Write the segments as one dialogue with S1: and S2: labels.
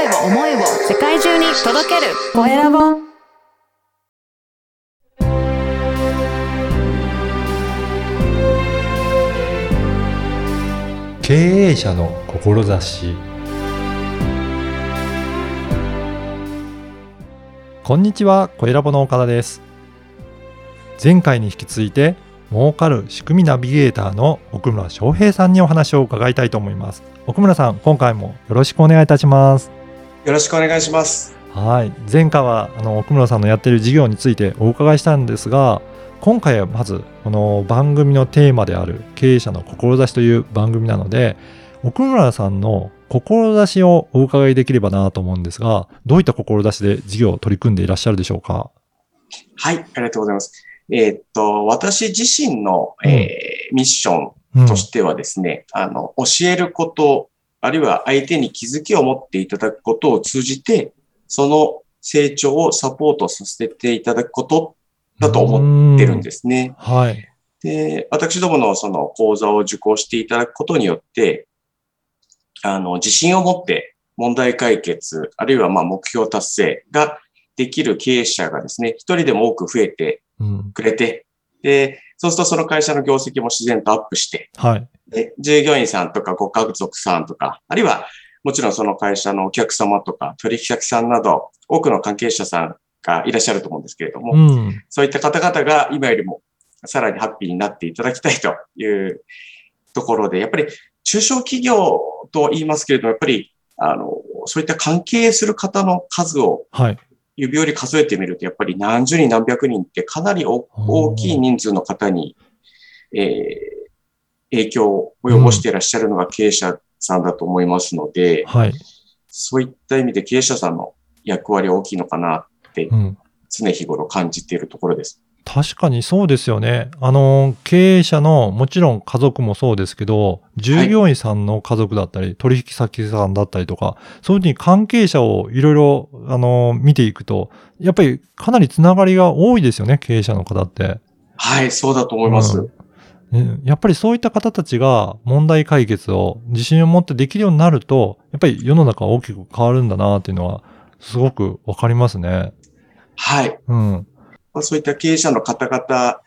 S1: 声を思いを世界中に届けるコエラボ
S2: 経営者の志こんにちは、小ラボの岡田です。前回に引き続いて、儲かる仕組みナビゲーターの奥村翔平さんにお話を伺いたいと思います。奥村さん、今回もよろしくお願いいたします。
S3: よろしくお願いします。
S2: はい、前回はあの奥村さんのやっている事業についてお伺いしたんですが、今回はまずこの番組のテーマである経営者の志という番組なので、奥村さんの志をお伺いできればなと思うんですが、どういった志で事業を取り組んでいらっしゃるでしょうか？
S3: はい、ありがとうございます。えーっと、私自身の、
S2: うん
S3: えーミッション
S2: うん
S3: としてはですね、あの、教えること、あるいは相手に気づきを持っていただくことを通じて、その成長をサポートさせていただくことだと思ってるんですね。
S2: はい。
S3: で、私どものその講座を受講していただくことによって、あの、自信を持って問題解決、あるいはまあ目標達成ができる経営者がですね、一人でも多く増えて
S2: うん、
S3: くれて、で、そうするとその会社の業績も自然とアップして、
S2: はい。
S3: で従業員さんとかご家族さんとか、あるいはもちろんその会社のお客様とか取引先さんなど、多くの関係者さんがいらっしゃると思うんですけれども、
S2: うん。
S3: そういった方々が今よりもさらにハッピーになっていただきたいというところで、やっぱり中小企業と言いますけれども、やっぱり、あの、そういった関係する方の数を
S2: はい。
S3: 指折り数えてみると、やっぱり何十人何百人ってかなりお大きい人数の方に、えー影響を及ぼしていらっしゃるのが経営者さんだと思いますので、
S2: はい。
S3: そういった意味で経営者さんの役割は大きいのかなって
S2: うん。
S3: 常日頃感じているところです。
S2: 確かにそうですよね。あの、経営者の、もちろん家族もそうですけど、従業員さんの家族だったり、取引先さんだったりとか、そういうふうに関係者をいろいろ、あの、見ていくと、やっぱりかなりつながりが多いですよね、経営者の方って。
S3: はい、そうだと思います。
S2: うんねやっぱりそういった方たちが問題解決を自信を持ってできるようになると、やっぱり世の中は大きく変わるんだなっていうのは、すごくわかりますね。
S3: はい。
S2: うん。
S3: まあそういった経営者の方々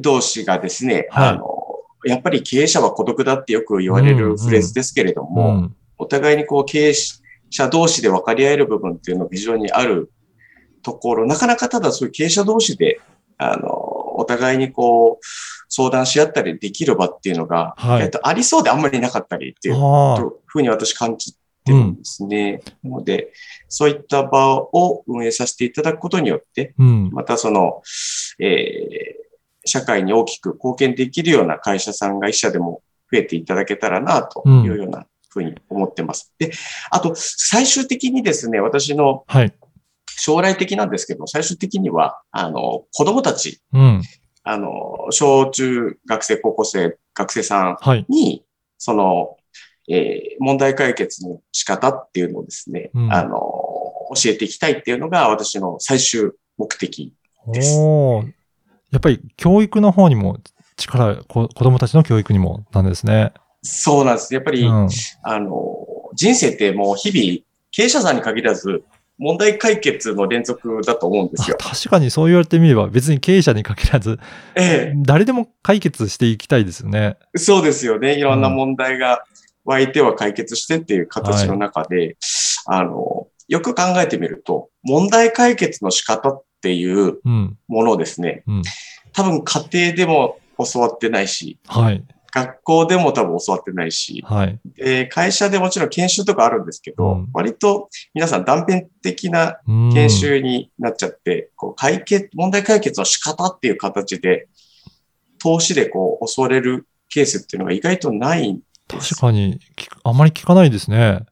S3: 同士がですね、
S2: はい
S3: あの、やっぱり経営者は孤独だってよく言われ
S2: うんうん
S3: るフレーズですけれど
S2: う
S3: も、
S2: ん。
S3: お互いにこう経営者同士で分かり合える部分っていうのが非常にあるところ、なかなかただそういう経営者同士で、あの、お互いにこう、相談し合ったりできる場っていうのが、
S2: はい
S3: えっと、ありそうであんまりなかったりっていう。ふうに私感じてるんですね。なので、そういった場を運営させていただくことによって、
S2: うん。
S3: またその、えー社会に大きく貢献できるような会社さんが一社でも増えていただけたらな、というようなふうに思ってます。で、あと、最終的にですね、私の
S2: はい。
S3: 将来的なんですけど、最終的には、あの、子供たち、
S2: うん。
S3: あの、小中学生、高校生、学生さん
S2: はい。
S3: に、その、えー問題解決の仕方っていうのをですね、
S2: うん
S3: あの、教えていきたいっていうのが私の最終目的です
S2: やっぱり教育の方にも力、こ子供たちの教育にもなんですね。
S3: そうなんです。やっぱり、
S2: うん。
S3: あの、人生ってもう日々、経営者さんに限らず、問題解決の連続だと思うんです
S2: あ
S3: よ。
S2: 確かにそう言われてみれば別に経営者に限らず、
S3: え
S2: 誰でも解決していきたいですよね。
S3: え、そうですよね。いろんな問題が湧いては解決してっていう形の中で、あの、よく考えてみると、問題解決の仕方っていう
S2: うん。
S3: ものをですね、
S2: うん
S3: 多分家庭でも教わってないし、
S2: はい。
S3: 学校でも多分教わってないし、
S2: はい。
S3: で会社でもちろん研修とかあるんですけど、
S2: うん
S3: 割と皆さん断片的な
S2: うん
S3: 研修になっちゃって、こう解決、問題解決の仕方っていう形で、投資でこう、襲われるケースっていうのが意外とないん。
S2: 確かにあまり聞かないですね。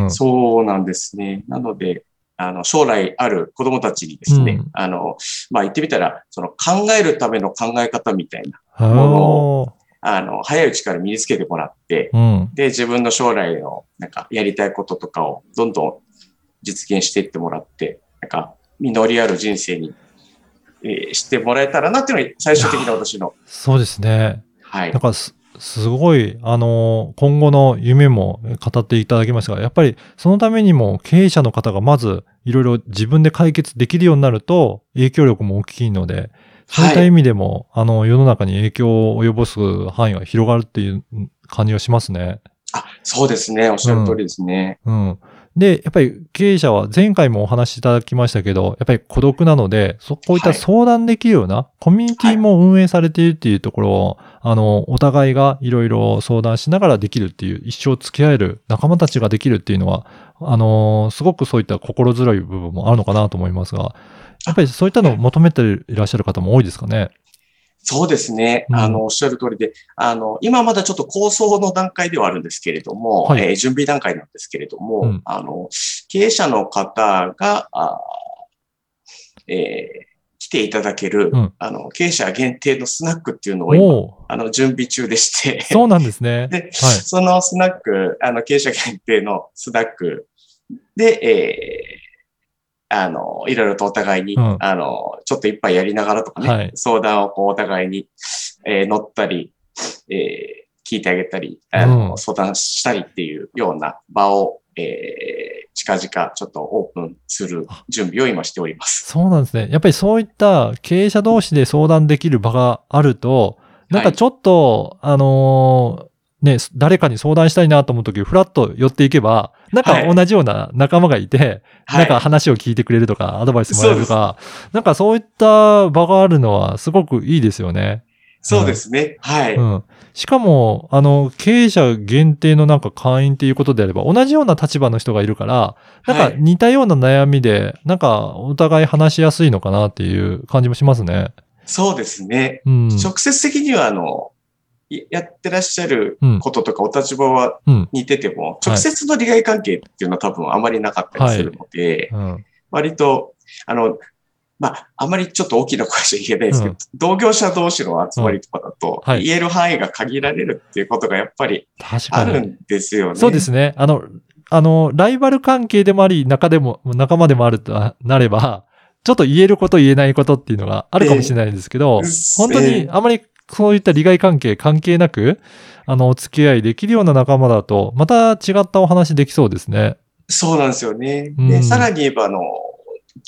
S2: うん。
S3: そうなんですね。なので、あの、将来ある子供たちにですね、
S2: うん
S3: あの、まあ、言ってみたら、その考えるための考え方みたいな、
S2: あ
S3: もあの、早いうちから身につけてもらって、
S2: うん。
S3: で、自分の将来の、なんか、やりたいこととかをどんどん実現していってもらって、なんか、実りある人生に、えーしてもらえたらなっていうのが最終的な私の、
S2: そうですね。
S3: はい
S2: だ。からす、すごい、あの、今後の夢も語っていただきましたが、やっぱりそのためにも経営者の方がまずいろいろ自分で解決できるようになると影響力も大きいので、そういった意味でも、あの、世の中に影響を及ぼす範囲が広がるっていう感じがしますね。
S3: あ、そうですね。おっしゃる通りですね。
S2: うん。で、やっぱり経営者は前回もお話しいただきましたけど、やっぱり孤独なので、そこういった
S3: はい
S2: 相談できるようなコミュニティも運営されているっていうところを、あの、お互いがいろいろ相談しながらできるっていう、一生付き合える仲間たちができるっていうのは、あの、すごくそういった心強い部分もあるのかなと思いますが、やっぱりそういったのを求めていらっしゃる方も多いですかね？
S3: そうですね。
S2: うん。
S3: あの、おっしゃる通りで、あの、今まだちょっと構想の段階ではあるんですけれども、
S2: はい。
S3: えー準備段階なんですけれども、
S2: うん。
S3: あの、経営者の方が、あーえー来ていただける、
S2: うん。
S3: あの、経営者限定のスナックっていうのをあの、準備中でして、
S2: そうなんですね。
S3: で、
S2: はい。
S3: そのスナック、あの、経営者限定のスナックで、えーあの、いろいろとお互いに、
S2: うん。
S3: あの、ちょっと一杯やりながらとかね、
S2: はい
S3: 相談をこうお互いに、えー乗ったり、えー聞いてあげたり、あの、
S2: うん
S3: 相談したりっていうような場を、えー近々ちょっとオープンする準備を今しております。
S2: そうなんですね。やっぱりそういった経営者同士で相談できる場があると、なんかちょっと、あのーね、誰かに相談したいなと思うとき、ふらっと寄っていけば、なんか
S3: はい
S2: 同じような仲間がいて、
S3: はい。
S2: なんか話を聞いてくれるとか、アドバイスもらえるとか、なんかそういった場があるのはすごくいいですよね。
S3: そうですね。はい。
S2: うん。しかも、あの、経営者限定のなんか会員っていうことであれば、同じような立場の人がいるから、なんか
S3: はい
S2: 似たような悩みで、なんかお互い話しやすいのかなっていう感じもしますね。
S3: そうですね。
S2: うん。
S3: 直接的には、あの、いやってらっしゃる
S2: うん
S3: こととかお立場は
S2: うん。
S3: 似てても、直接の利害関係っていうのは多分あまりなかったりするので、
S2: うん。
S3: 割と、あの、まあ、あまりちょっと大きな声じゃ言えないですけど、
S2: うん
S3: 同業者同士の集まりとかだと、
S2: はい
S3: 言える範囲が限られるっていうことがやっぱり。あるんですよね。
S2: そうですね。あの、あの、ライバル関係でもあり、仲でも、仲間でもあるとなれば、ちょっと言えること言えないことっていうのがあるかもしれないんですけど、
S3: ええ
S2: 本当にあまりそういった利害関係関係なく、あの、お付き合いできるような仲間だと、また違ったお話できそうですね。
S3: そうなんですよね。
S2: うん
S3: で、さらに言えば、あの、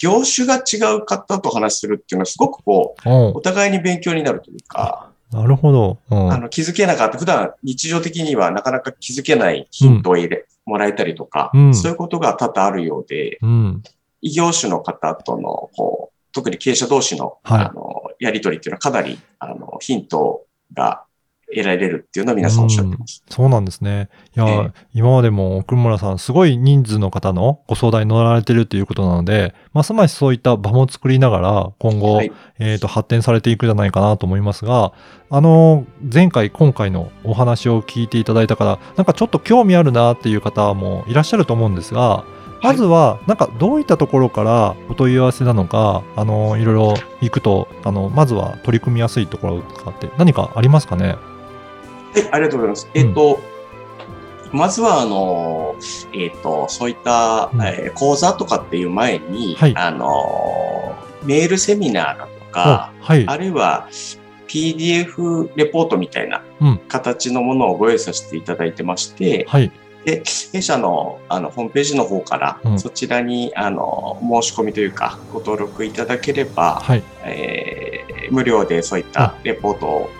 S3: 業種が違う方と話するっていうのはすごくこう、
S2: お
S3: お互いに勉強になるというか、
S2: なるほど。うん。
S3: あの、気づけなかった、普段日常的にはなかなか気づけないヒントを入れ、もらえたりとか、
S2: うん
S3: そういうことが多々あるようで、
S2: うん。
S3: 異業種の方との、こう、特に経営者同士の、
S2: はい
S3: あの、やりとりっていうのはかなり、あの、ヒントが得られるっていうのは皆さんおっしゃってます。
S2: そうなんですね。いや、
S3: ええ
S2: 今までも奥村さん、すごい人数の方のご相談に乗られてるということなので、ますますそういった場も作りながら、今後、
S3: はい
S2: えっ、と、発展されていくんじゃないかなと思いますが、あの、前回、今回のお話を聞いていただいたから、なんかちょっと興味あるなっていう方もいらっしゃると思うんですが、まずは、なんかどういったところからお問い合わせなのか、あの、いろいろ行くと、あの、まずは取り組みやすいところとかって何かありますかね？
S3: はい、ありがとうございます。えっ、と、まずは、あの、えっ、と、そういった、
S2: うん
S3: えー講座とかっていう前に、
S2: はい
S3: あの、メールセミナーだとか、
S2: おはい。
S3: あるいは PDF レポートみたいな
S2: うん
S3: 形のものをご用意させていただいてまして、
S2: はい。
S3: で、弊社のあのホームページの方から、
S2: うん
S3: そちらにあの申し込みというか、ご登録いただければ、
S2: はい。
S3: えー無料でそういったレポートを、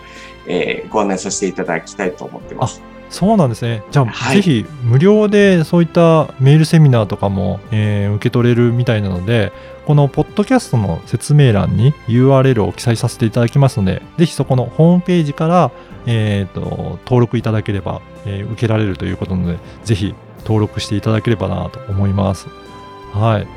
S3: えーご案内させていただきたいと思ってます。
S2: そうなんですね。じゃあ、
S3: はい
S2: ぜひ無料でそういったメールセミナーとかも、えー受け取れるみたいなので、このポッドキャストの説明欄に URL を記載させていただきますので、ぜひそこのホームページから、えーと登録いただければ、えー受けられるということなので、ぜひ登録していただければなと思います。はい。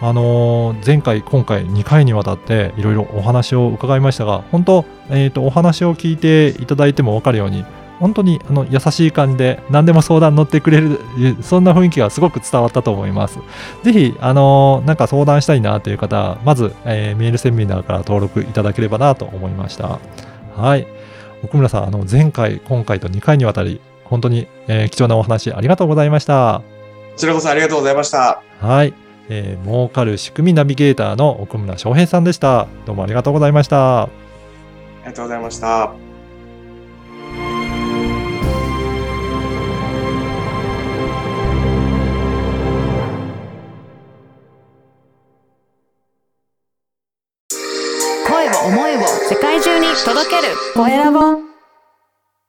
S2: あのー前回、今回2回にわたっていろいろお話を伺いましたが、本当、えーと、お話を聞いていただいても分かるように、本当にあの優しい感じで何でも相談乗ってくれるそんな雰囲気がすごく伝わったと思います。ぜひあのなんか相談したいなという方はまず、えーメールセミナーから登録いただければなと思いました。はい。奥村さんあの前回今回と2回にわたり本当に、えー貴重なお話ありがとうございました。
S3: こちらこそありがとうございました。
S2: はい。えー儲かる仕組みナビゲーターの奥村翔平さんでした。どうもありがとうございました。
S3: ありがとうございました。
S1: 届ける。コエラボ。